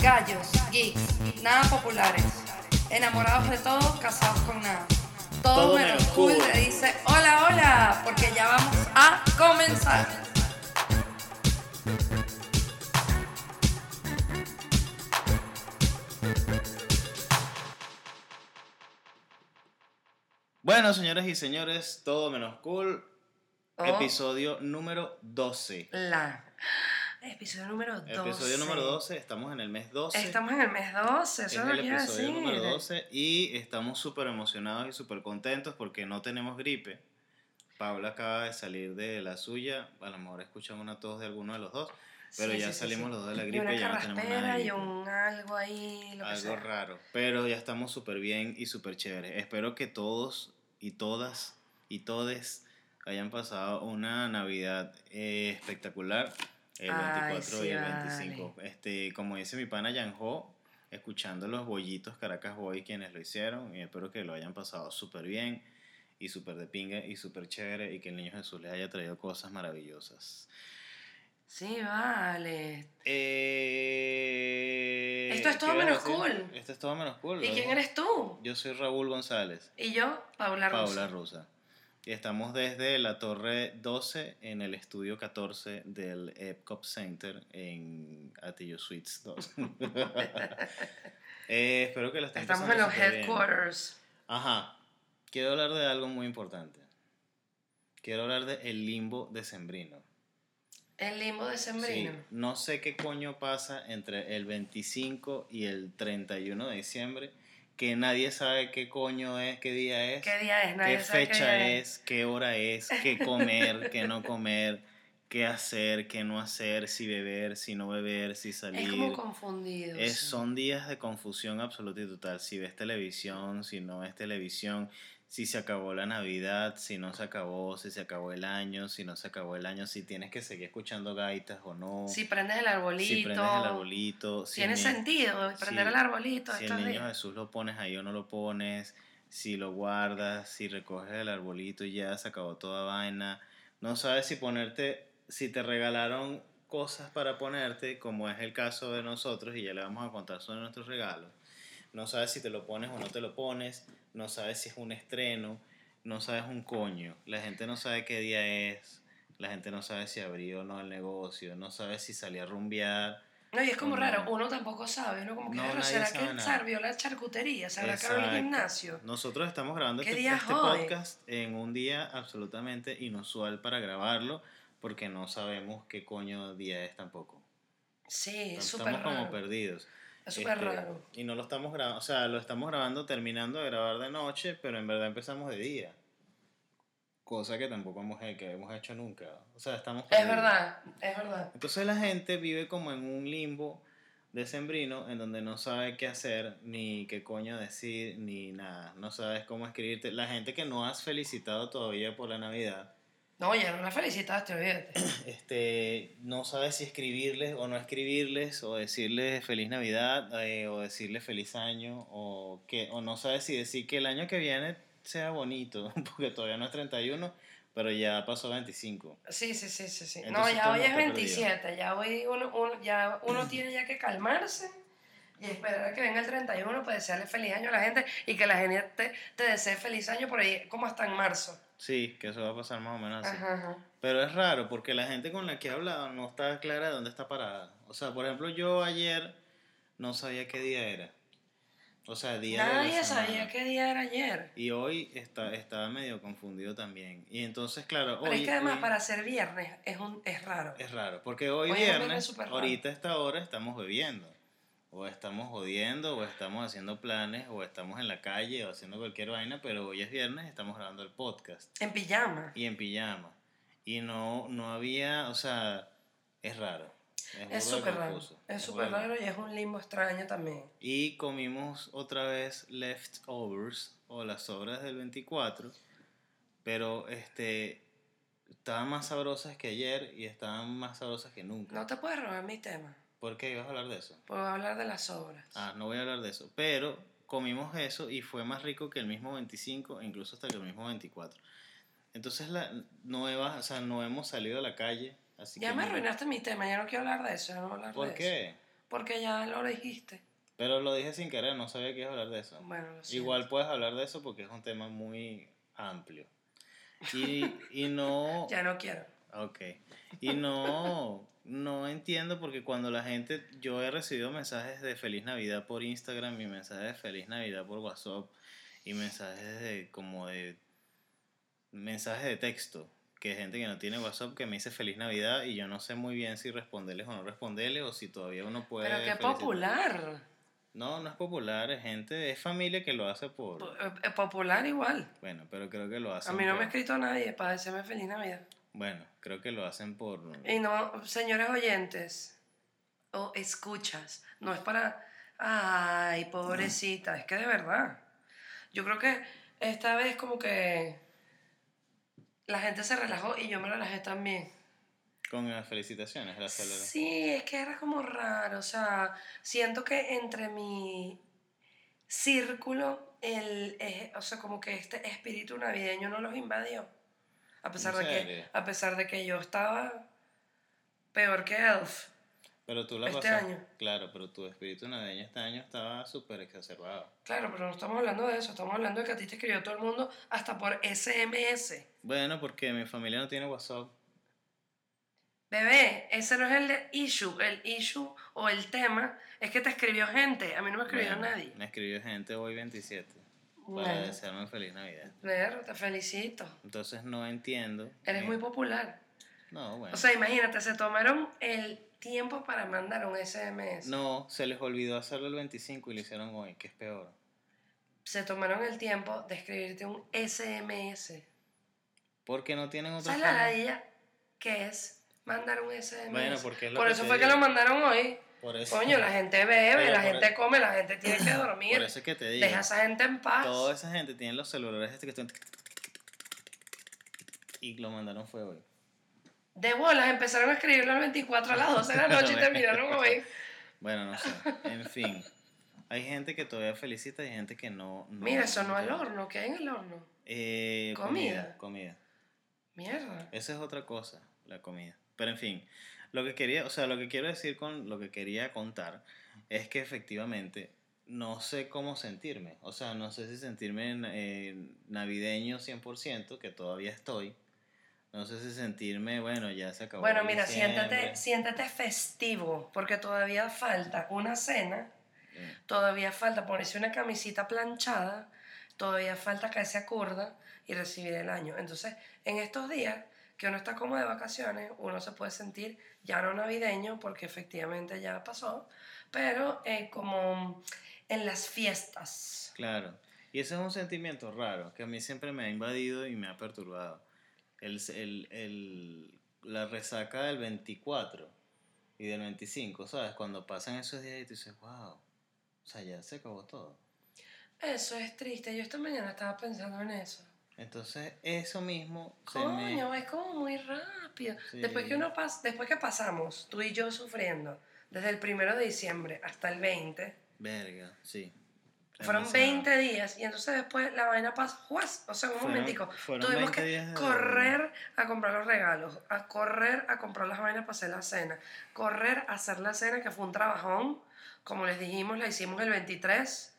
Gallos, geeks, nada populares. Enamorados de todo, casados con nada. Todo, Todo menos cool. le dice hola, hola, porque ya vamos a comenzar. Bueno, señores y señores, todo menos cool. Oh. Episodio número 12. La. Episodio número 12. Episodio número 12, estamos en el mes 12. Estamos en el mes 12, es eso el lo quiero episodio decir. número 12 y estamos súper emocionados y súper contentos porque no tenemos gripe. Paula acaba de salir de la suya, a lo mejor escuchan una tos de alguno de los dos, pero Sí, ya sí, salimos sí. los dos de la Y gripe una y ya no tenemos nada y un algo ahí, lo que Algo sea. raro, pero ya estamos súper bien y súper chévere. Espero que todos y todas y todes hayan pasado una Navidad eh, espectacular el Ay, 24 y el vale. 25. Este, como dice mi pana Yanjo, escuchando los bollitos Caracas Boy quienes lo hicieron y espero que lo hayan pasado súper bien y súper de pinga y súper chévere y que el niño Jesús les haya traído cosas maravillosas. Sí, vale. Eh, Esto es todo ¿qué ibas a menos decir? cool. Esto es todo menos cool. ¿Y quién eres tú? Yo soy Raúl González, Y yo, Paula Rosa. Paula Rusa. Estamos desde la Torre 12 en el estudio 14 del Epcot Center en Atillo Suites 2. Eh, espero que lo estén Estamos en los bien. headquarters. Ajá. Quiero hablar de algo muy importante. Quiero hablar de el limbo decembrino. El limbo de Sí, Sembrino. no sé qué coño pasa entre el 25 y el 31 de diciembre, que nadie sabe qué coño es, qué día es, ¿Qué día es? Nadie qué sabe fecha día es, qué hora es, qué comer, qué no comer, qué hacer, qué no hacer, si beber, si no beber, si Es salir. como confundido. Es- sí. son días de confusión absoluta y total. Si ves televisión, si no ves televisión, si se acabó la Navidad, si no se acabó, si se acabó el año, si no se acabó el año, si tienes que seguir escuchando gaitas o no. Si prendes el arbolito. si prendes el arbolito, si Tiene el sentido prender si- el arbolito si el niño días. Jesús lo pones ahí o no lo pones, si lo guardas, si recoges el arbolito y ya se acabó toda vaina. No sabes si ponerte, si te regalaron cosas para ponerte, como es el caso de nosotros, y ya le vamos a contar sobre nuestros regalos. No sabes si te lo pones o no te lo pones, no sabes si es un estreno, no sabes un coño. La gente no sabe qué día es, la gente no sabe si abrió o no el negocio, no sabe si salí a rumbear. No, y es como No. raro, uno tampoco sabe, uno como que, No, "Pero, nadie ¿será que salió la charcutería? ¿Será que abrió el gimnasio? Nosotros estamos grabando ¿Qué este, este podcast en un día absolutamente inusual para grabarlo porque no sabemos qué coño día es tampoco. Sí, es Estamos como raro. perdidos. Es súper Este, raro. Y no lo estamos grabando, o sea, lo estamos grabando terminando de grabar de noche, pero en verdad empezamos de día. Cosa que tampoco hemos, que hemos hecho nunca. O sea, estamos Es verdad, es verdad. Entonces la gente vive como en un limbo decembrino en donde no sabe qué hacer, ni qué coño decir, ni nada. No sabes cómo escribirte. La gente que no has felicitado todavía por la Navidad, No, ya no la felicitaste, olvídate. este, no sabes si escribirles o no escribirles, o decirles feliz Navidad, eh, o decirles feliz año, o, que, o no sabes si decir que el año que viene sea bonito, porque todavía no es 31, pero ya pasó 25. Sí, sí, sí, sí. sí. No, ya hoy no es está perdido. 27, ya hoy uno, uno- ya uno tiene ya que calmarse y esperar a que venga el 31 para desearle feliz año a la gente y que la gente te, te desee feliz año por ahí como hasta en marzo. Sí, que eso va a pasar más o menos así. Ajá, ajá. Pero es raro porque la gente con la que he hablado no está clara de dónde está parada. O sea, por ejemplo, yo ayer no sabía qué día era. O sea, día de la Nadie sabía qué día era ayer. Y hoy está, estaba medio confundido también. Y entonces, claro, Pero hoy, es que además hoy para ser viernes es, un, es raro. es raro. Porque hoy, Hoy viernes ahorita a esta hora estamos bebiendo. O estamos jodiendo, o estamos haciendo planes, o estamos en la calle, o haciendo cualquier vaina. Pero hoy es viernes, estamos grabando el podcast. En pijama. y en pijama. Y no, no había, o sea, es raro. Es súper raro. Es súper raro y es un limbo extraño también. Y comimos otra vez leftovers o las sobras del 24, pero este estaban más sabrosas que ayer y estaban más sabrosas que nunca. No te puedes robar mi tema. ¿Por qué ibas a hablar de eso? Puedo hablar de las obras. Ah, no voy a hablar de eso, pero comimos eso y fue más rico que el mismo 25, e incluso hasta que el mismo 24. entonces la nueva, o sea, no hemos salido a la calle, así Ya que me no- arruinaste mi tema, ya no quiero hablar de eso, ya no voy a hablar de ¿Por eso. qué? Porque ya lo dijiste. Pero lo dije sin querer, no sabía que ibas a hablar de eso. Bueno, lo. Igual puedes hablar de eso porque es un tema muy amplio. Y, y no... Ya no quiero. Ok. Y no, no entiendo porque cuando la gente, yo he recibido mensajes de feliz Navidad por Instagram y mensajes de feliz Navidad por WhatsApp y mensajes de como de mensajes de texto que hay gente que no tiene WhatsApp que me dice feliz Navidad y yo no sé muy bien si responderles o no responderles o si todavía uno puede Pero qué popular. No, no es popular, es gente, es familia que lo hace por Po- eh, eh, Popular igual. bueno, pero creo que lo A hacen mí no me ha escrito nadie para decirme feliz Navidad. Bueno, creo que lo hacen por Y no, señores oyentes o escuchas, no es para, ay, pobrecita, es que de verdad. Yo creo que esta vez como que la gente se relajó y yo me relajé también. con las felicitaciones, las celebraciones. Sí, es que era como raro, o sea, siento que entre mi círculo, el, eh, o sea, como que este espíritu navideño no los invadió. A pesar, ¿En de que, a pesar de que yo estaba peor que Elf. Pero tú la Este pasaste- año. Claro, pero tu espíritu navideño este año estaba súper exacerbado. Claro, pero no estamos hablando de eso, estamos hablando de que a ti te escribió todo el mundo hasta por SMS. Bueno, porque mi familia no tiene WhatsApp. Bebé, ese no es el issue, el issue o el tema es que te escribió gente, a mí no me escribió Bueno, nadie. Me escribió gente hoy 27 para Bueno, desearme feliz Navidad. Ver, te felicito. Entonces no entiendo. Eres eh, muy popular. No, bueno. O sea, imagínate, se tomaron el tiempo para mandar un SMS. no, se les olvidó hacerlo el 25 y lo hicieron hoy, que es peor. Se tomaron el tiempo de escribirte un SMS. Porque no tienen otra ¿Sabes la ladilla que es mandar un SMS? Bueno, porque es lo Por que eso fue que lo mandaron hoy. Por eso, Coño, la gente bebe, la gente e- come, la gente tiene que dormir. por eso es que te digo. Deja a esa gente en paz. Toda esa gente tiene los celulares este que están... Y lo mandaron fue hoy. De bolas, empezaron a escribirlo al 24 a las 12 de la noche y terminaron hoy. Bueno, no sé. En fin. Hay gente que todavía felicita y hay gente que no. no Mira, sonó al horno. ¿Qué hay en el horno? Eh, Comida. comida. Comida. Mierda. Esa es otra cosa, la comida. Pero en fin, lo que quería, o sea, lo que quiero decir con lo que quería contar es que efectivamente no sé cómo sentirme. O sea, no sé si sentirme eh, navideño 100%, que todavía estoy. No sé si sentirme, bueno, ya se acabó. Bueno, mira, diciembre. siéntate, siéntate festivo, porque todavía falta una cena, Mm. todavía falta ponerse una camisita planchada, todavía falta caerse a curda y recibir el año. Entonces, en estos días que uno está como de vacaciones, uno se puede sentir ya no navideño, porque efectivamente ya pasó, pero eh, como en las fiestas. Claro. Y ese es un sentimiento raro que a mí siempre me ha invadido y me ha perturbado. El, el, el- la resaca del 24 y del 25, ¿sabes? Cuando pasan esos días y tú dices, wow, o sea, ya se acabó todo. Eso es triste, yo esta mañana estaba pensando en eso. Entonces, eso mismo Coño, me... es como muy rápido. Sí. Después que uno pas después que pasamos, tú y yo sufriendo, desde el primero de diciembre hasta el 20, Verga, sí. fueron Demasiado. 20 días y entonces después la vaina pasa, ¡juas! O sea, un Fueron- momentico. fueron Tuvimos 20 que de- correr a comprar los regalos, a correr a comprar las vainas para hacer la cena, correr a hacer la cena, que fue un trabajón. Como les dijimos, la hicimos el 23,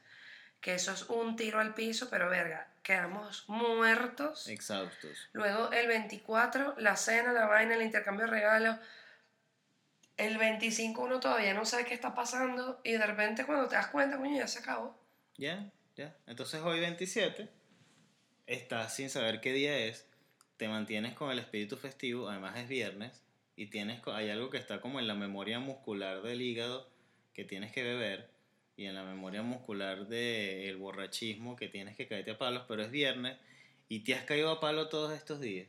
que eso es un tiro al piso, pero verga, quedamos muertos. Exhaustos. Luego el 24, la cena, la vaina, el intercambio de regalos. El 25 uno todavía no sabe qué está pasando y de repente cuando te das cuenta, coño, ya se acabó. Ya, ya. Entonces hoy 27, estás sin saber qué día es, te mantienes con el espíritu festivo, además es viernes, y tienes, hay algo que está como en la memoria muscular del hígado que tienes que beber, y en la memoria muscular del borrachismo que tienes que caerte a palos, pero es viernes, y te has caído a palo todos estos días.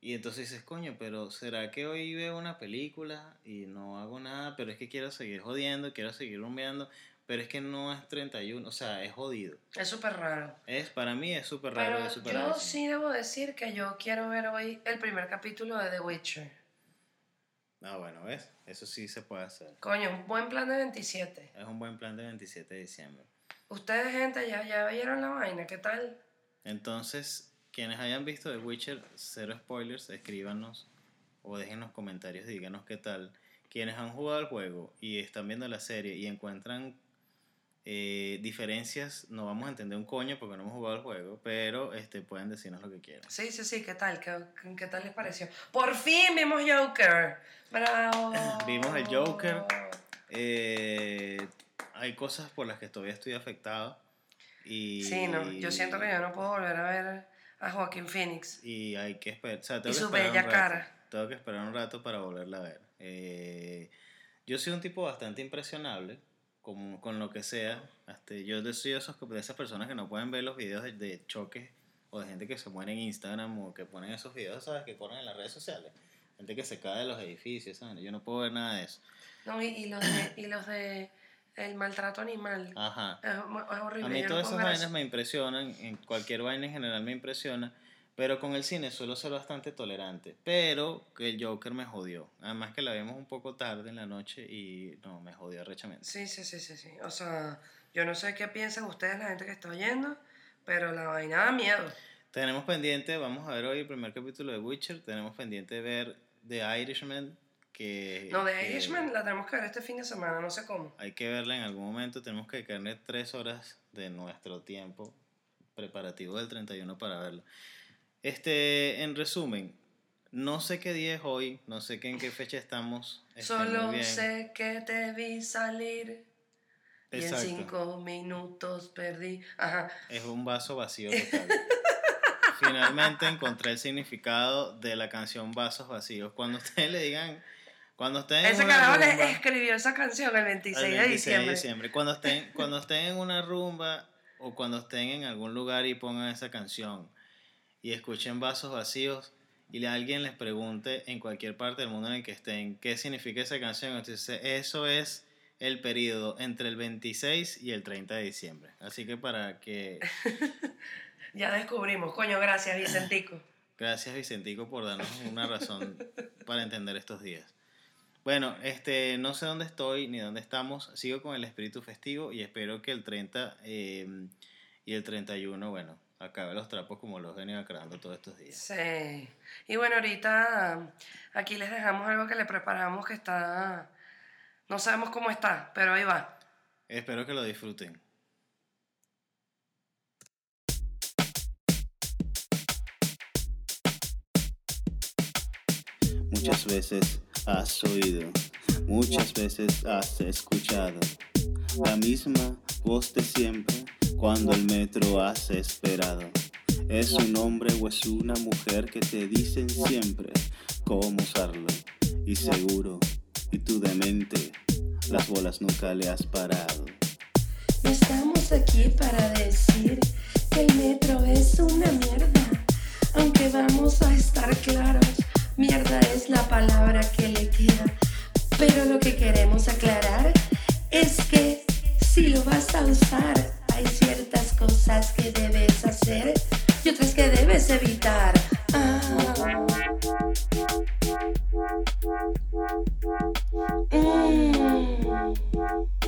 Y entonces dices, coño, pero ¿será que hoy veo una película y no hago nada? Pero es que quiero seguir jodiendo, quiero seguir rumbeando, pero es que no es 31, o sea, es jodido. Es súper raro. Es, para mí es súper raro, Pero es súper yo rarísimo. sí debo decir que yo quiero ver hoy el primer capítulo de The Witcher. Ah, bueno, ¿ves? Eso sí se puede hacer. Coño, un buen plan de 27. Es un buen plan de 27 de diciembre. Ustedes, gente, ya, ya vieron la vaina, ¿qué tal? Entonces, quienes hayan visto The Witcher, cero spoilers, escríbanos o déjenos comentarios, díganos qué tal. Quienes han jugado el juego y están viendo la serie y encuentran eh, diferencias, no vamos a entender un coño porque no hemos jugado el juego, pero este, pueden decirnos lo que quieran. Sí, sí, sí, ¿qué tal? ¿Qué, qué tal les pareció? Por fin vimos Joker. Bravo. Vimos el Joker. Eh, hay cosas por las que todavía estoy afectado. Y, Sí, no, yo siento que yo no puedo volver a ver a Joaquín Phoenix. Y hay que esperar. O sea, tengo Y que su esperar un bella rato. cara. Tengo que esperar un rato para volverla a ver. Eh, yo soy un tipo bastante impresionable con, con lo que sea. Hasta yo soy de, esos, de esas personas que no pueden ver los videos de, de choques o de gente que se muere en Instagram o que ponen esos videos, ¿sabes? Que corren en las redes sociales. Gente que se cae de los edificios, ¿sabes? Yo no puedo ver nada de eso. No, y, y los de, y los de el maltrato animal. Ajá. Es, horrible. A mí no todas puedo esas vainas eso. me impresionan, en cualquier vaina en general me impresiona, pero con el cine suelo ser bastante tolerante, pero que el Joker me jodió, además que la vimos un poco tarde en la noche y no, me jodió rechamente. Sí, sí, sí, sí, sí. O sea, yo no sé qué piensan ustedes, la gente que está oyendo, pero la vaina da miedo. Tenemos pendiente, vamos a ver hoy el primer capítulo de Witcher, tenemos pendiente ver The Irishman, que... No, de que Irishman la tenemos que ver este fin de semana, no sé cómo. Hay que verla en algún momento, tenemos que dedicarle tres horas de nuestro tiempo preparativo del 31 para verlo. Este, en resumen, no sé qué día es hoy, no sé qué, en qué fecha estamos. este, Solo sé que te vi salir y en Exacto. cinco minutos perdí. Ajá. Es un vaso vacío total. Finalmente encontré el significado de la canción Vasos Vacíos. Cuando ustedes le digan, cuando estén Ese carajo le rumba- escribió esa canción el 26, el de 26 diciembre. Cuando estén, cuando estén en una rumba o cuando estén en algún lugar y pongan esa canción y escuchen vasos vacíos y alguien les pregunte en cualquier parte del mundo en el que estén qué significa esa canción, entonces eso es el periodo entre el 26 y el 30 de diciembre. Así que para que... Ya descubrimos. Coño, gracias, Vicentico. Gracias Vicentico por darnos una razón para entender estos días. Bueno, este, no sé dónde estoy ni dónde estamos. Sigo con el espíritu festivo y espero que el 30 eh, y el 31, bueno, acabe los trapos como los he venido acabando todos estos días. Sí. Y bueno, ahorita aquí les dejamos algo que le preparamos que está... No sabemos cómo está, pero ahí va. Espero que lo disfruten. Muchas veces has oído, muchas veces has escuchado la misma voz de siempre cuando el metro has esperado. Es un hombre o es una mujer que te dicen siempre cómo usarlo. Y seguro, y tú demente, las bolas nunca le has parado. Estamos aquí para decir que el metro es una mierda. Aunque vamos a estar claros, mierda es la palabra que le queda. Pero lo que queremos aclarar es que si lo vas a usar, ciertas cosas que debes hacer y otras que debes evitar. Ah. Mm.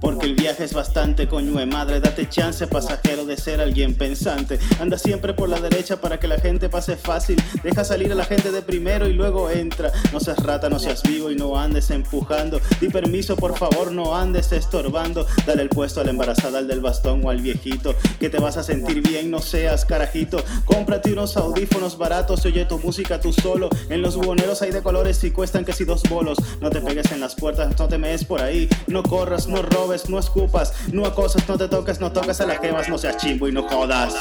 Porque el viaje es bastante, coño de madre, date chance, pasajero, de ser alguien pensante. Anda siempre por la derecha para que la gente pase fácil. Deja salir a la gente de primero y luego entra. No seas rata, no seas vivo y no andes empujando. Di permiso, por favor, no andes estorbando. Dale el puesto a la embarazada, al del bastón o al viejito. Que te vas a sentir bien, no seas carajito. Cómprate unos audífonos baratos y oye tu música tú solo. En los buhoneros hay de colores y cuestan que si dos bolos. No te pegues en las puertas, no te mees por ahí. No corras, no robes, no escupas, no acosas, no te toques, no tocas a la quemas, no seas chimbo y no jodas.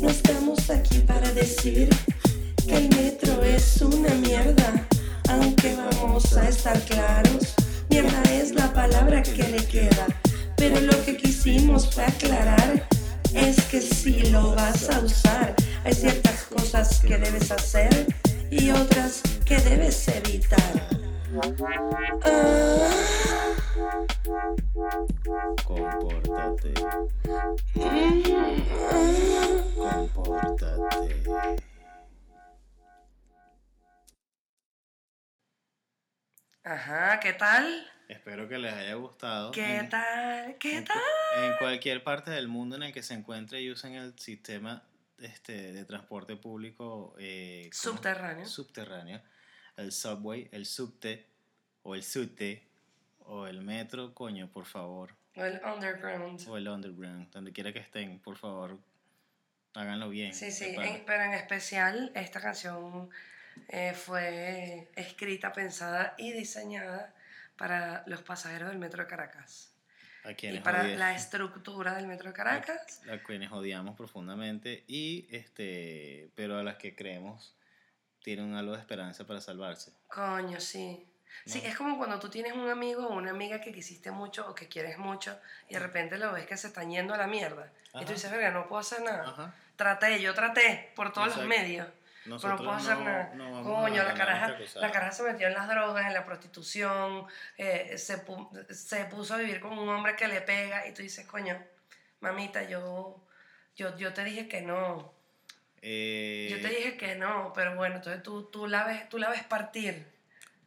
No estamos aquí para decir que el metro es una mierda, aunque vamos a estar claros, mierda es la palabra que le queda, pero lo que quisimos fue aclarar es que si lo vas a usar, hay ciertas cosas que debes hacer y otras que debes evitar. Ah, Compórtate, compórtate. Ajá, ¿qué tal? Espero que les haya gustado. ¿Qué En- tal? ¿Qué en, tal? en cualquier parte del mundo en el que se encuentre y usen el sistema este, de transporte público eh. Subterráneo. subterráneo, el subway, el subte o el subte o el metro, coño, por favor, O el underground. o el underground, donde quiera que estén, por favor, háganlo bien. Sí, sí, en- pero en especial esta canción eh, fue escrita, pensada y diseñada para los pasajeros del metro de Caracas. a Y quienes, para odie- la estructura del metro de Caracas. a quienes odiamos profundamente y este, pero a las que creemos tienen algo de esperanza para salvarse. Coño, sí. Sí, No. es como cuando tú tienes un amigo o una amiga que quisiste mucho o que quieres mucho y de repente lo ves que se están yendo a la mierda. Y Ajá. tú dices, verga, no puedo hacer nada. Ajá. Traté, yo traté por todos los Exacto. medios. Pero no Nosotros puedo hacer no- nada. no Coño, la caraja, la caraja se metió en las drogas, en la prostitución, eh, se, pu- se puso a vivir con un hombre que le pega y tú dices, coño, mamita, yo, yo, yo te dije que no. Eh, Yo te dije que no, pero bueno, entonces tú, tú, la, ves, tú la ves partir.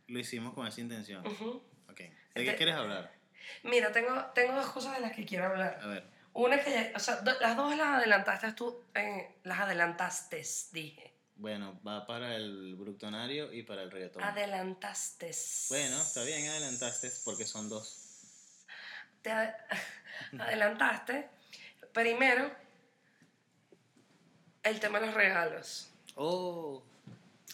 Lo hicimos con esa intención. Ujú. Ok. ¿De Este- qué quieres hablar? Mira, tengo, tengo dos cosas de las que quiero hablar. A ver. Una que, o sea, do- las dos las adelantaste tú, eh, las adelantaste, dije. Bueno, va para el bructonario y para el reggaetón. Adelantaste. Bueno, está bien, adelantaste porque son dos. Te ade- adelantaste. Primero, el tema de los regalos. Oh.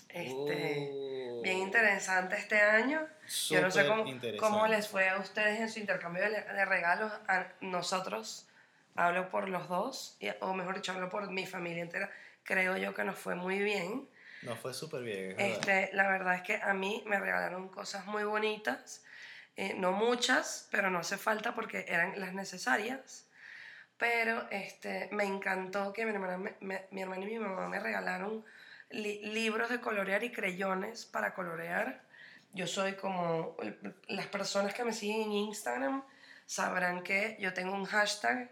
Este, oh. Bien interesante este año. Yo no sé cómo, cómo les fue a ustedes en su intercambio de, de regalos. A nosotros, hablo por los dos, y- o mejor dicho, hablo por mi familia entera. Creo yo que nos fue muy bien. No, fue súper bien. es verdad. Este, la verdad es que a mí me regalaron cosas muy bonitas. eh, no muchas, pero no hace falta porque eran las necesarias. Pero este, me encantó que mi hermana, me- me- mi hermana y mi mamá me regalaron li- libros de colorear y creyones para colorear. Yo soy como las personas que me siguen en Instagram sabrán que yo tengo un hashtag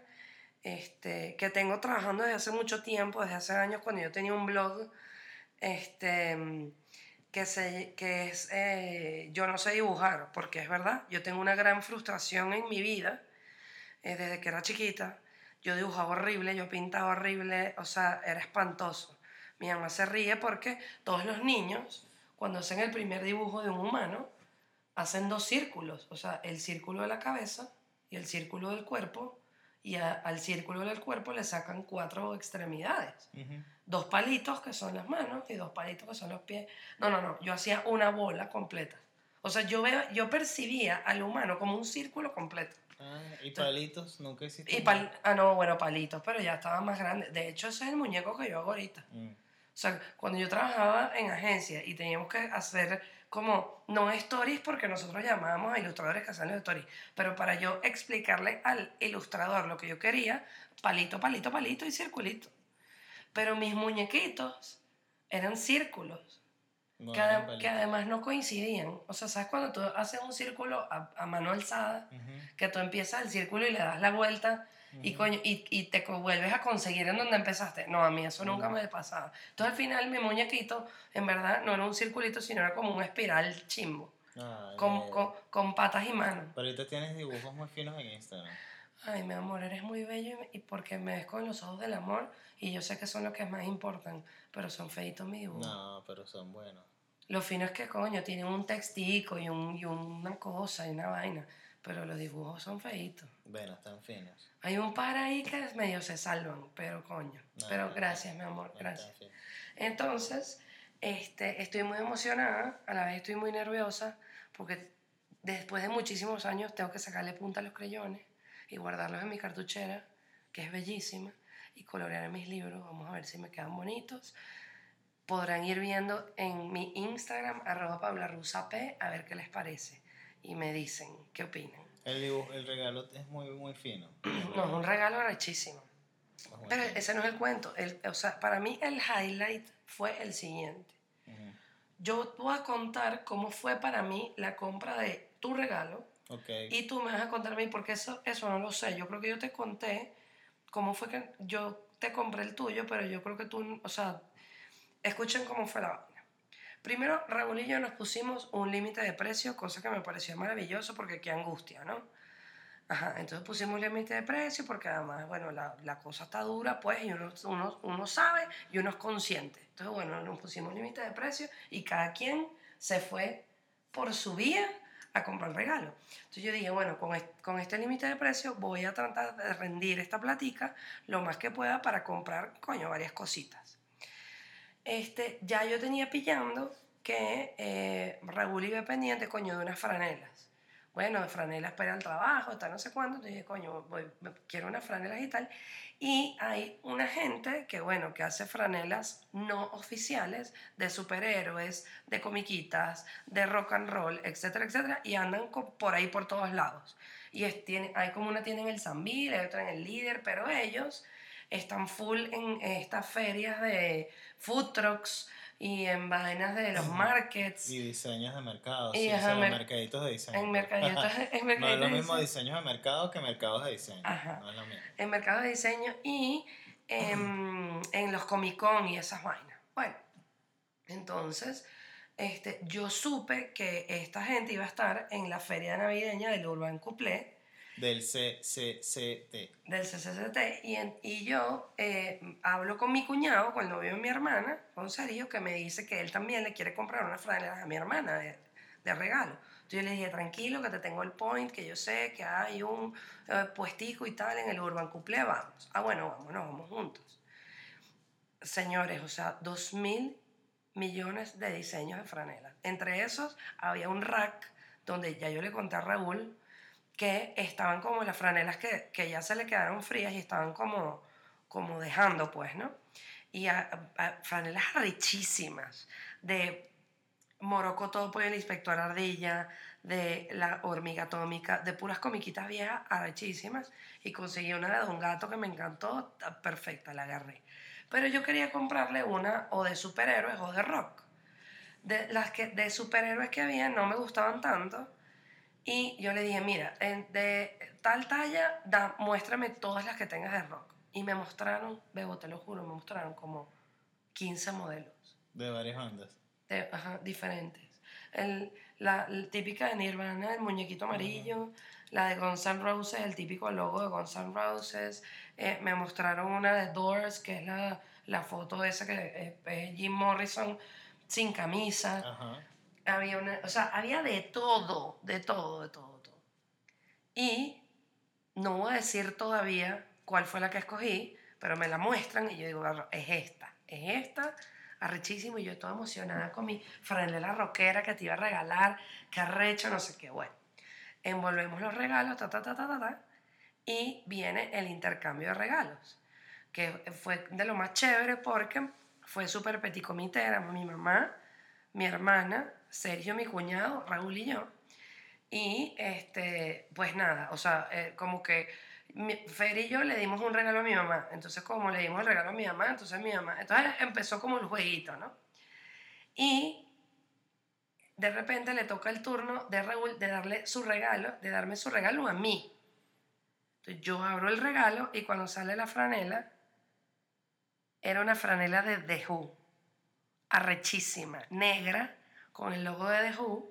este, que tengo trabajando desde hace mucho tiempo, desde hace años cuando yo tenía un blog este, que, se, que es eh, Yo no sé dibujar, porque es verdad, yo tengo una gran frustración en mi vida eh, desde que era chiquita. Yo dibujaba horrible, yo pintaba horrible, o sea, era espantoso. Mi mamá se ríe porque todos los niños, cuando hacen el primer dibujo de un humano, hacen dos círculos, o sea, el círculo de la cabeza y el círculo del cuerpo, y a- al círculo del cuerpo le sacan cuatro extremidades dos palitos que son las manos y dos palitos que son los pies. No, no, no, yo hacía una bola completa. O sea, yo, veo, yo percibía al humano como un círculo completo. Ah, y palitos, nunca hiciste. Y pal, ah, no, bueno, palitos, pero ya estaba más grande. De hecho, ese es el muñeco que yo hago ahorita. Mm. O sea, cuando yo trabajaba en agencia y teníamos que hacer como, no stories porque nosotros llamábamos a ilustradores que hacían los stories, pero para yo explicarle al ilustrador lo que yo quería, palito, palito, palito y circulito. Pero mis muñequitos eran círculos, No, que, además no coincidían. O sea, ¿sabes cuando tú haces un círculo a, a mano alzada? Que tú empiezas el círculo y le das la vuelta y, coño, y, y te vuelves a conseguir en donde empezaste. No, a mí eso nunca Mm. me pasaba. Entonces al final mi muñequito, en verdad, no era un circulito, sino era como un espiral chimbo, Ay, con, eh, con, con patas y manos. Pero ahorita tienes dibujos muy finos en Instagram. Ay, mi amor, eres muy bello y porque me ves con los ojos del amor y yo sé que son los que más importan, pero son feitos mis dibujos. No, pero son buenos. Lo fino es que, coño, tienen un textico y, un, y una cosa y una vaina, pero los dibujos son feitos. Bueno, están finos. Hay un par ahí que medio se salvan, pero coño. No, pero no, gracias, no, mi amor, gracias. Entonces, este, estoy muy emocionada, a la vez estoy muy nerviosa, porque después de muchísimos años tengo que sacarle punta a los creyones y guardarlos en mi cartuchera, que es bellísima, y colorear mis libros. Vamos a ver si me quedan bonitos. Podrán ir viendo en mi Instagram, arroba pablarusap, a ver qué les parece. Y me dicen qué opinan. El, el regalo es muy, muy fino. No, es un regalo rechísimo. Pero ese no es el cuento. El, o sea, para mí el highlight fue el siguiente. Ujú. Yo te voy a contar cómo fue para mí la compra de tu regalo Ok. y tú me vas a contar a mí, porque eso, eso no lo sé. Yo creo que yo te conté cómo fue que yo te compré el tuyo, pero yo creo que tú, o sea, escuchen cómo fue la. Primero, Raúl y yo nos pusimos un límite de precio, cosa que me pareció maravilloso porque qué angustia, ¿no? Ajá, entonces pusimos límite de precio porque además, bueno, la, la, cosa está dura, pues, y uno, uno, uno sabe y uno es consciente. Entonces, bueno, nos pusimos límite de precio y cada quien se fue por su vía a comprar regalo. Entonces yo dije, bueno, con, con este límite de precio voy a tratar de rendir esta platica lo más que pueda para comprar, coño, varias cositas. Este, ya yo tenía pillando que eh, Raúl iba pendiente, coño, de unas franelas bueno, franelas para el trabajo, está no sé cuándo, entonces dije, coño, quiero unas franelas y tal. Y hay una gente que, bueno, que hace franelas no oficiales de superhéroes, de comiquitas, de rock and roll, etcétera, etcétera, y andan por ahí por todos lados. Y es, tiene, hay como una tiene en el Zambil, hay otra en el Líder, pero ellos están full en estas ferias de food trucks, y en vainas de los markets. Y diseños de mercado, y sí, mercaditos de diseño. En mercaditos, en mercaditos no es lo mismo diseños de mercado que mercados de diseño. Ajá. No es lo mismo. En mercados de diseño y en, en los Comic Con y esas vainas. Bueno, entonces este, yo supe que esta gente iba a estar en la feria navideña del Urban Couplé del CCCT. Del CCCT. Y, y yo eh, hablo con mi cuñado, con el novio de mi hermana, con Sergio, que me dice que él también le quiere comprar una franela a mi hermana de, de, regalo. Entonces yo le dije, tranquilo, que te tengo el point, que yo sé que hay un eh, puestico y tal en el Urban Couple, vamos. Ah, bueno, vamos, vamos juntos. Señores, o sea, dos mil millones de diseños de franela. Entre esos había un rack donde ya yo le conté a Raúl que estaban como las franelas que, que, ya se le quedaron frías y estaban como, como dejando, pues, ¿no? Y franelas richísimas de Morocco todo por el inspector Ardilla, de la hormiga atómica, de puras comiquitas viejas richísimas y conseguí una de Don Gato que me encantó, perfecta, la agarré. Pero yo quería comprarle una o de superhéroes o de rock. De las que de superhéroes que había no me gustaban tanto y yo le dije, mira, de tal talla, da, muéstrame todas las que tengas de rock. Y me mostraron, Bebo, te lo juro, me mostraron como 15 modelos. De varias bandas. ajá, diferentes. El, la, típica de Nirvana, el muñequito amarillo. La de Guns N' Roses, el típico logo de Guns N' Roses. Eh, me mostraron una de Doors, que es la, la foto esa que es Jim Morrison sin camisa. Ajá había una, o sea, había de todo, de todo, de todo, todo. Y no voy a decir todavía cuál fue la que escogí, pero me la muestran y yo digo, es esta, es esta, arrechísimo, y yo toda emocionada con mi franela rockera que te iba a regalar, que arrecho, no sé qué, bueno. Envolvemos los regalos, ta, ta, ta, ta, ta, ta, y viene el intercambio de regalos, que fue de lo más chévere porque fue súper petit comité, era mi mamá, mi hermana, Sergio, mi cuñado, Raúl y yo. Y este, pues nada, o sea, eh, como que Fer y yo le dimos un regalo a mi mamá. Entonces, como le dimos el regalo a mi mamá, entonces mi mamá. Entonces empezó como el jueguito, ¿no? Y de repente le toca el turno de Raúl de darle su regalo, de darme su regalo a mí. Entonces yo abro el regalo y cuando sale la franela, era una franela de The Who, arrechísima, negra, con el logo de The Who.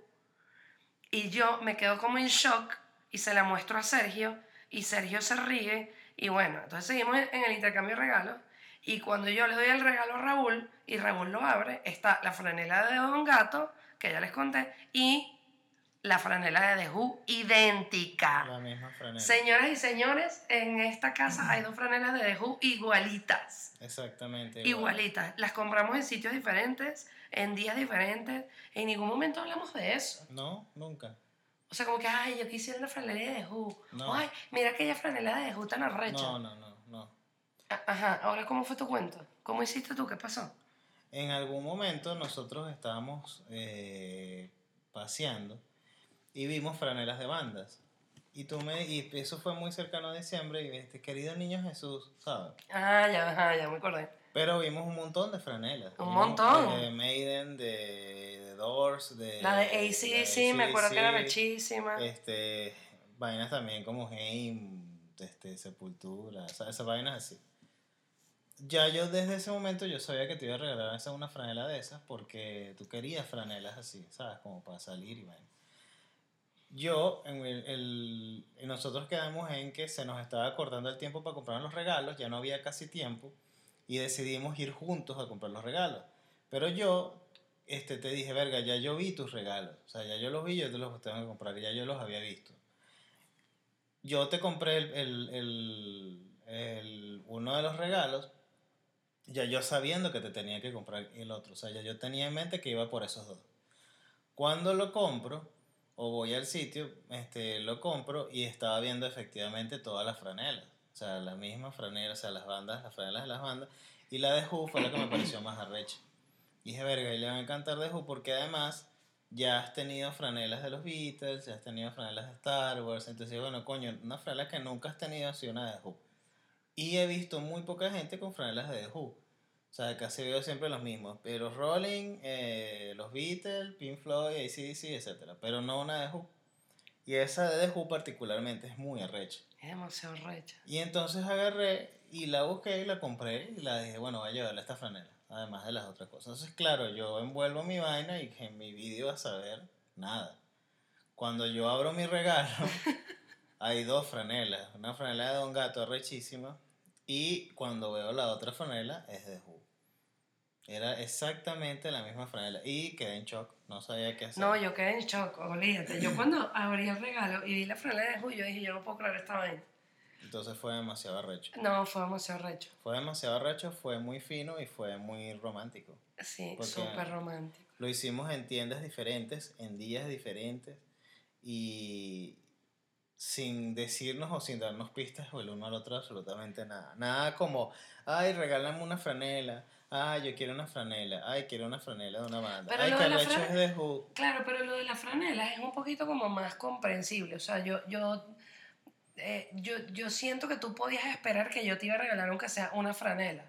Y yo me quedo como en shock y se la muestro a Sergio y Sergio se ríe. Y bueno, entonces seguimos en el intercambio de regalos. Y cuando yo le doy el regalo a Raúl y Raúl lo abre, está la franela de Don Gato, que ya les conté, y la franela de The Who idéntica. La misma franela. Señoras y señores, en esta casa hay dos franelas de The Who igualitas. Exactamente. Igualitas. Las compramos en sitios diferentes, en días diferentes. En ningún momento hablamos de eso. No, nunca. O sea, como que, ay, yo quisiera una franela de Who. No. Ay, mira aquella franela de Who tan arrecha. No, no, no, no. Ajá, ahora, ¿cómo fue tu cuento? ¿Cómo hiciste tú? ¿Qué pasó? En algún momento nosotros estábamos eh, paseando y vimos franelas de bandas. Y tú me, y eso fue muy cercano a diciembre y este querido niño Jesús, ¿sabes? Ah, ya, ya me acordé. Pero vimos un montón de franelas. Un montón. De Maiden, de, Doors, de... La de ACDC, me acuerdo que era rechísima. Este, vainas también como Haim, este, Sepultura, o sea, esas vainas así. ya yo desde ese momento yo sabía que te iba a regalar esa una franela de esas porque tú querías franelas así, ¿sabes? Como para salir y bueno. Yo, en el, el- nosotros quedamos en que se nos estaba cortando el tiempo para comprar los regalos, ya no había casi tiempo y decidimos ir juntos a comprar los regalos. Pero yo este, te dije, verga, ya yo vi tus regalos, o sea, ya yo los vi, yo te los tengo que comprar, ya yo los había visto. Yo te compré el, el- el- el- uno de los regalos, ya yo sabiendo que te tenía que comprar el otro, o sea, ya yo tenía en mente que iba por esos dos. Cuando lo compro, o voy al sitio, este, lo compro y estaba viendo efectivamente todas las franelas. O sea, las mismas franelas, o sea, las bandas, las franelas de las bandas. Y la de Who fue la que me pareció más arrecha. Y dije, verga, y le va a encantar de Who porque además ya has tenido franelas de los Beatles, ya has tenido franelas de Star Wars. Entonces, bueno, coño, una franela que nunca has tenido ha una de Who. Y he visto muy poca gente con franelas de The Who. O sea, casi veo siempre los mismos. Pero Rolling, eh, los Beatles, Pink Floyd, ACDC, etc. Pero no una de Who. Y esa de Who particularmente es muy arrecha. Es demasiado recha. Y entonces agarré y la busqué y la compré y la dije, bueno, voy a llevarle esta franela. Además de las otras cosas. Entonces, claro, yo envuelvo mi vaina y en mi vídeo vas a ver nada. Cuando yo abro mi regalo, hay dos franelas. Una franela de Don Gato arrechísima. Y cuando veo la otra franela es de Who. Era exactamente la misma franela. Y quedé en shock. No sabía qué hacer. No, yo quedé en shock, olvídate. Yo cuando abrí el regalo y vi la franela de Julio, dije, yo no puedo creer esta vaina. Entonces fue demasiado arrecho. No, fue demasiado recho. Fue demasiado arrecho, fue muy fino y fue muy romántico. Sí, súper romántico. Lo hicimos en tiendas diferentes, en días diferentes y sin decirnos o sin darnos pistas el uno al otro absolutamente nada. Nada como, ay, regálame una franela, ay, yo quiero una franela, ay, quiero una franela de una banda, Pero ay, lo que de la es de Who. Claro, pero lo de la franela es un poquito como más comprensible. O sea, yo, yo, eh, yo, yo siento que tú podías esperar que yo te iba a regalar aunque sea una franela.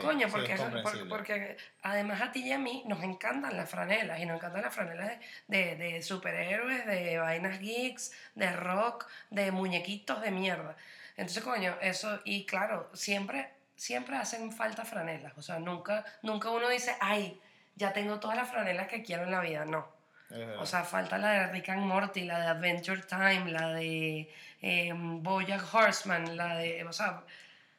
Coño, porque, es eso- por- comprensible. porque además a ti y a mí nos encantan las franelas y nos encantan las franelas de, de, de superhéroes, de vainas geeks, de rock, de muñequitos de mierda. Entonces, coño, eso, y claro, siempre, siempre hacen falta franelas. O sea, nunca, nunca uno dice, ay, ya tengo todas las franelas que quiero en la vida. No. O sea, falta la de Rick and Morty, la de Adventure Time, la de eh, Bojack Horseman, la de, o sea,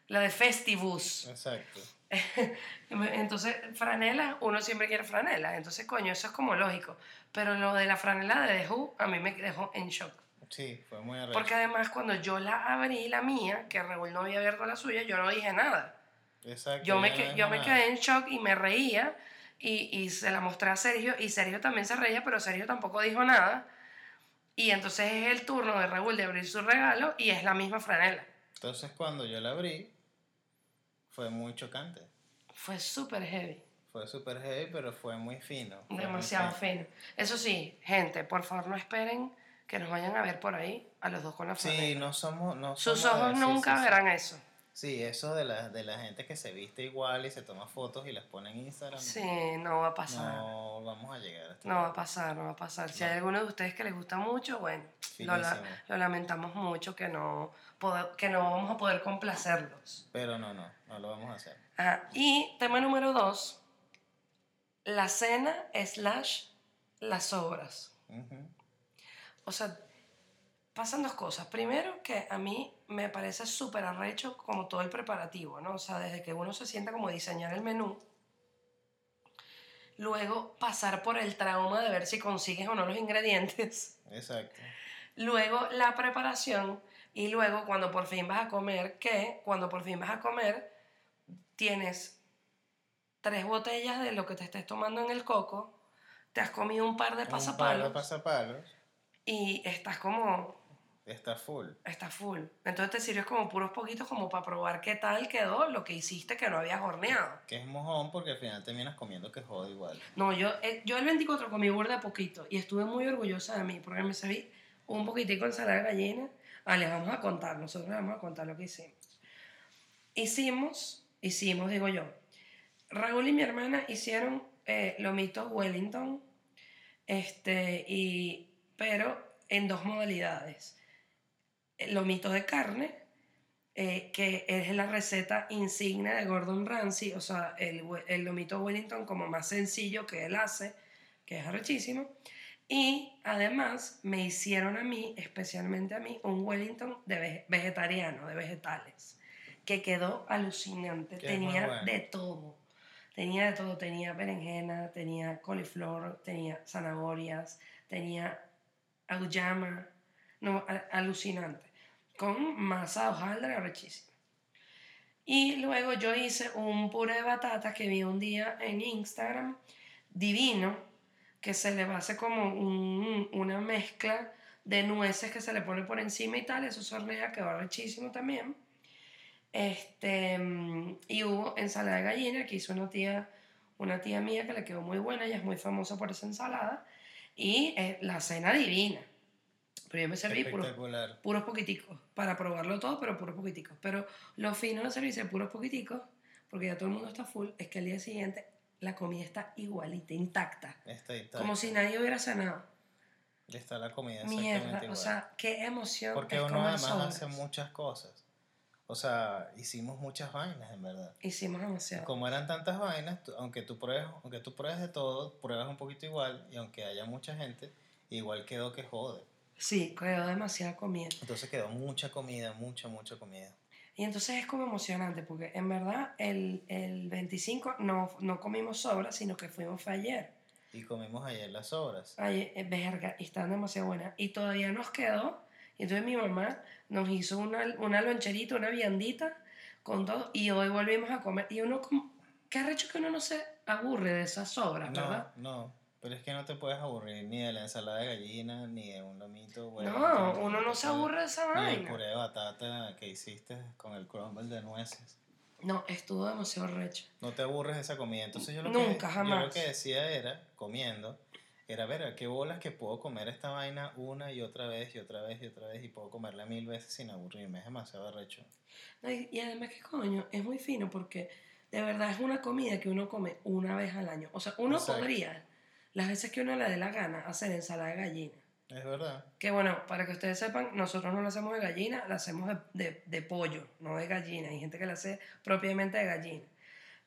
la de Festivus. Exacto. Entonces, franela, uno siempre quiere franela. Entonces, coño, eso es como lógico. Pero lo de la franela de The Who, a mí me dejó en shock. Sí, fue muy arrecho. Porque además, cuando yo la abrí, la mía, que Raúl no había abierto la suya, yo no dije nada. Exacto. Yo me, que- yo me quedé en shock y me reía. Y, y se la mostré a Sergio. Y Sergio también se reía, pero Sergio tampoco dijo nada. Y entonces es el turno de Raúl de abrir su regalo y es la misma franela. Entonces cuando yo la abrí, fue muy chocante. Fue súper heavy. Fue súper heavy, pero fue muy fino. fue muy Demasiado fino. fino. Eso sí, gente, por favor no esperen que nos vayan a ver por ahí a los dos con la Sí, franela. no somos... No Sus somos ojos sí, nunca sí, sí. verán eso. Sí, eso de la, de la gente que se viste igual y se toma fotos y las pone en Instagram. Sí, no va a pasar. No, No vamos a llegar a este va a pasar, no va a pasar. Si No. hay alguno de ustedes que les gusta mucho, bueno, lo, la- lo lamentamos mucho que no, que no vamos a poder complacerlos. Pero no, no, no lo vamos a hacer. Ajá, Y tema número dos, la cena slash las obras. O sea, pasan dos cosas. Primero, que a mí me parece súper arrecho como todo el preparativo, ¿no? O sea, desde que uno se sienta como diseñar el menú, luego pasar por el trauma de ver si consigues o no los ingredientes, Exacto. luego la preparación y luego cuando por fin vas a comer, que cuando por fin vas a comer, tienes tres botellas de lo que te estés tomando en el coco, te has comido un par de Un par de pasapalos pasapalos y estás como está full. Está full. Entonces te sirves como puros poquitos como para probar qué tal quedó lo que hiciste que no habías horneado. Que es mojón porque al final terminas comiendo que joda igual. No, yo, eh, yo el 24 comí burda poquito y estuve muy orgullosa de mí porque me serví un poquitico de ensalada de gallina. Ah, les vamos a contar, nosotros les vamos a contar lo que hicimos. Hicimos, hicimos, digo yo, Raúl y mi hermana hicieron eh, lomitos Wellington, este, y, pero en dos modalidades. Lomitos de carne eh, que es la receta insignia de Gordon Ramsay, o sea, el, el lomito Wellington como más sencillo que él hace, que es arrechísimo. Y además me hicieron a mí, especialmente a mí, un Wellington de vege- vegetariano, de vegetales, que quedó alucinante. Tenía bueno. de todo. Tenía de todo. Tenía berenjena, tenía coliflor, tenía zanahorias, tenía auyama. No, alucinante. Con masa de hojaldre arrechísima. Y luego yo hice un puré de batata que vi un día en Instagram, divino, que se le hacer como un- una mezcla de nueces que se le pone por encima y tal, eso se hornea, quedó arrechísimo también. Este, y hubo ensalada de gallina que hizo una tía, una tía mía que le quedó muy buena, ella es muy famosa por esa ensalada, y eh, la cena divina. Pero yo me serví puro, Espectacular. puros poquiticos, para probarlo todo, pero puros poquiticos. Pero lo fino de servirse puros poquiticos, porque ya todo el mundo está full, es que al día siguiente la comida está igualita, intacta. Está está. Como si nadie hubiera cenado. Y está la comida Mierda, igual. o sea, qué emoción. Porque es uno comer además sobras. hace muchas cosas. O sea, hicimos muchas vainas, en verdad. Hicimos Y demasiado. como eran tantas vainas, tú- aunque tú pruebes, aunque tú pruebes de todo, pruebas un poquito igual, y aunque haya mucha gente, igual quedó que jode. Sí, quedó demasiada comida. Entonces quedó mucha comida, mucha, mucha comida. Y entonces es como emocionante, porque en verdad el, el 25 no, no comimos sobras, sino que fuimos fue ayer. Y comimos ayer las sobras. Ay, eh, verga, y están demasiado buenas. Y todavía nos quedó. Y entonces mi mamá nos hizo una, una loncherita, una viandita con todo. Y hoy volvimos a comer. Y uno, como, qué arrecho que uno no se aburre de esas sobras, ¿verdad? No, no, pero es que no te puedes aburrir ni de la ensalada de gallina, ni de un lomito. No, Wellington, uno no se aburre de esa Ni el vaina. puré de batata que hiciste con el crumble de nueces. No, estuvo demasiado recho. No te aburres de esa comida. Entonces yo lo, Nunca, que, jamás. yo lo que decía era, comiendo, era ver a qué bolas que puedo comer esta vaina una y otra vez y otra vez y otra vez y puedo comerla mil veces sin aburrirme. Es demasiado arrecho. No, y, y además que coño, es muy fino porque de verdad es una comida que uno come una vez al año. O sea, uno Exacto. podría, las veces que uno le dé la gana, hacer ensalada de gallina. Es verdad. Que bueno, para que ustedes sepan, nosotros no la hacemos de gallina, la hacemos de, de- de pollo, no de gallina. Hay gente que la hace propiamente de gallina.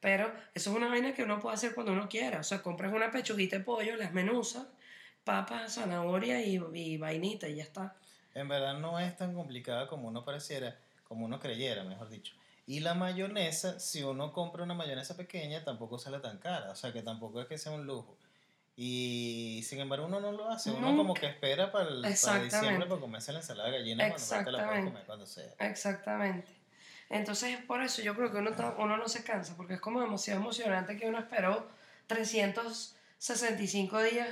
Pero eso es una vaina que uno puede hacer cuando uno quiera. O sea, compras una pechuguita de pollo, las menuzas, papas, zanahoria y, y vainita y ya está. En verdad no es tan complicada como uno pareciera, como uno creyera, mejor dicho. Y la mayonesa, si uno compra una mayonesa pequeña, tampoco sale tan cara. O sea, que tampoco es que sea un lujo. Y sin embargo uno no lo hace. Uno como que espera para, el, para diciembre para comerse la ensalada de gallina cuando la comer cuando sea. Exactamente. Entonces, por eso yo creo que uno, uno no se cansa, porque es como demasiado emocionante que uno esperó 365 días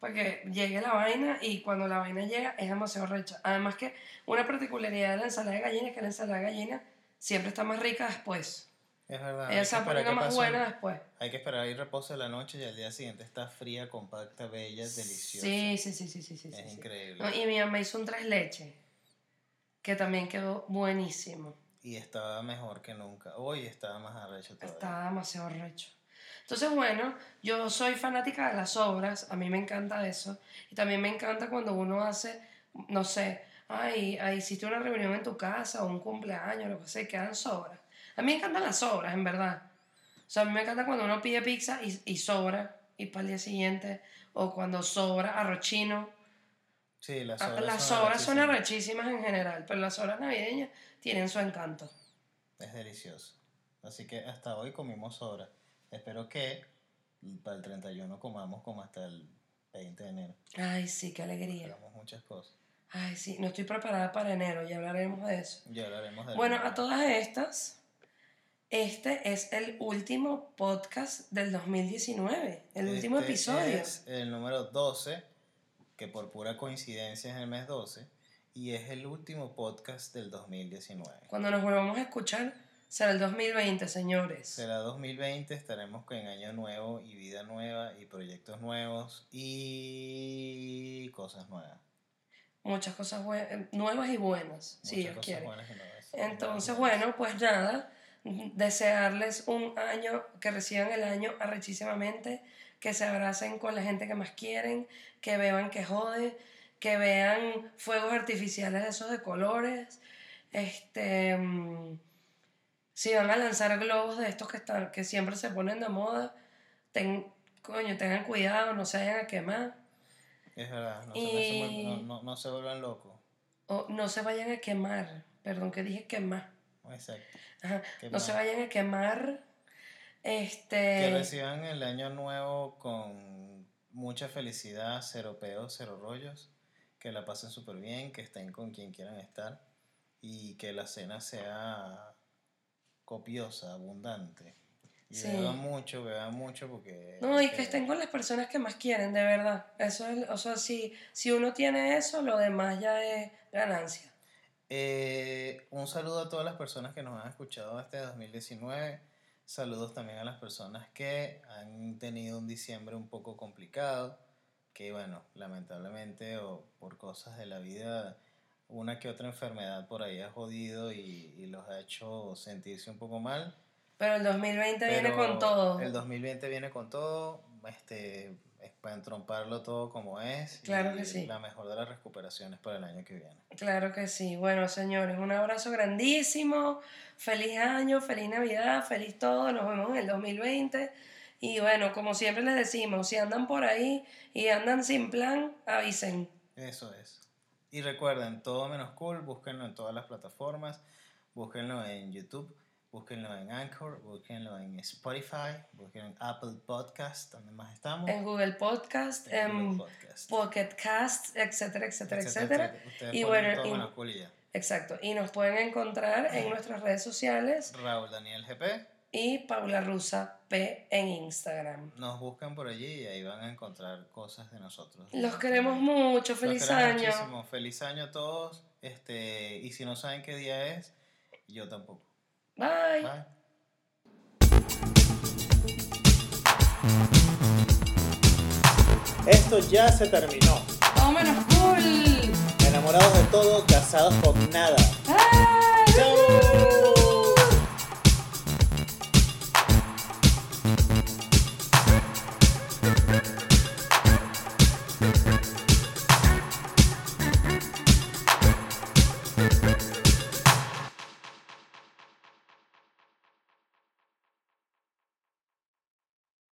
para que llegue la vaina y cuando la vaina llega es demasiado recha. Además que una particularidad de la ensalada de gallina es que la ensalada de gallina siempre está más rica después. Es verdad. hay Ella que se que más buena después. Hay que esperar ahí reposo de la noche y al día siguiente está fría, compacta, bella, deliciosa. Sí, sí, sí, sí, sí, sí. es sí, sí. increíble. No, y mi mamá hizo un tres leches que también quedó buenísimo. Y estaba mejor que nunca. Hoy estaba más arrecho todavía. Está demasiado recho. Entonces, bueno, yo soy fanática de las obras, a mí me encanta eso. Y también me encanta cuando uno hace, no sé, ay, ay, hiciste una reunión en tu casa o un cumpleaños, lo que sea, y quedan sobras. A mí me encantan las sobras, en verdad. O sea, a mí me encanta cuando uno pide pizza y, y sobra, y para el día siguiente, o cuando sobra arroz chino. Sí, las Ah, sobras Las son sobras son arrechísimas. en general, pero las sobras navideñas tienen su encanto. Es delicioso. Así que hasta hoy comimos sobra. Espero que para el 31 comamos como hasta el 20 de enero. Ay, sí, qué alegría. Hagamos muchas cosas. Ay, sí, no estoy preparada para enero, ya hablaremos de eso. Ya hablaremos de Bueno, a todas estas, este es el último podcast del 2019, el último Este episodio. Es el número 12, que por pura coincidencia es el mes 12, y es el último podcast del 2019. Cuando nos volvamos a escuchar, será el 2020, señores. Será 2020, estaremos con año nuevo y vida nueva y proyectos nuevos y cosas nuevas. Muchas cosas eh, nuevas y buenas, si Muchas Dios cosas quiere. buenas y nuevas. Entonces, bueno, pues nada, desearles un año, que reciban el año arrechísimamente, que se abracen con la gente que más quieren, que beban que jode, que vean fuegos artificiales esos de colores, Este, mm, si van a lanzar globos de estos que, están, que siempre se ponen de moda, ten, coño, tengan cuidado, no se vayan a quemar. Es verdad, no, se, Y- no se- no- no- no se vuelvan locos. O no se vayan a quemar. Perdón que dije quemar. Exacto. Ajá, Quemar. No se vayan a quemar. Que Este. reciban el año nuevo con mucha felicidad, cero peos, cero rollos, que la pasen súper bien, que estén con quien quieran estar y que la cena sea copiosa, abundante. Y Sí. beban mucho, beban mucho porque... No, y que- que estén con las personas que más quieren, de verdad. Eso es, o sea, si, si uno tiene eso, lo demás ya es ganancia. Eh, un saludo a todas las personas que nos han escuchado este 2019. Saludos también a las personas que han tenido un diciembre un poco complicado, que bueno, lamentablemente o por cosas de la vida, una que otra enfermedad por ahí ha jodido y, y los ha hecho sentirse un poco mal. Pero el 2020 viene Pero con todo. El 2020 viene con todo, este, es para entromparlo todo como es. Claro y que sí. La mejor de las recuperaciones para el año que viene. Claro que sí. Bueno, señores, un abrazo grandísimo. Feliz año, feliz Navidad, feliz todo. Nos vemos en el 2020. Y bueno, como siempre les decimos, si andan por ahí y andan sin plan, avisen. Eso es. Y recuerden, todo menos cool, búsquenlo en todas las plataformas, búsquenlo en YouTube, búsquenlo en Anchor, búsquenlo en Spotify, búsquenlo en Apple Podcast, donde más estamos. En Google Podcast, en en Google Podcast, Pocket Cast, etcétera, etcétera, etcétera. Ustedes Y bueno, todo y- menos cool y ya. Exacto. Y nos pueden encontrar en nuestras redes sociales Raúl Daniel GP, y Paula Rusa P en Instagram. nos buscan por allí y ahí van a encontrar cosas de nosotros. Los queremos mucho. Los Feliz queremos año. muchísimo. Feliz año a todos. Este, y si no saben qué día es, yo tampoco. Bye. Bye. Esto ya se terminó. Menos cool. Enamorados de todo, casados con nada. ¡Chao!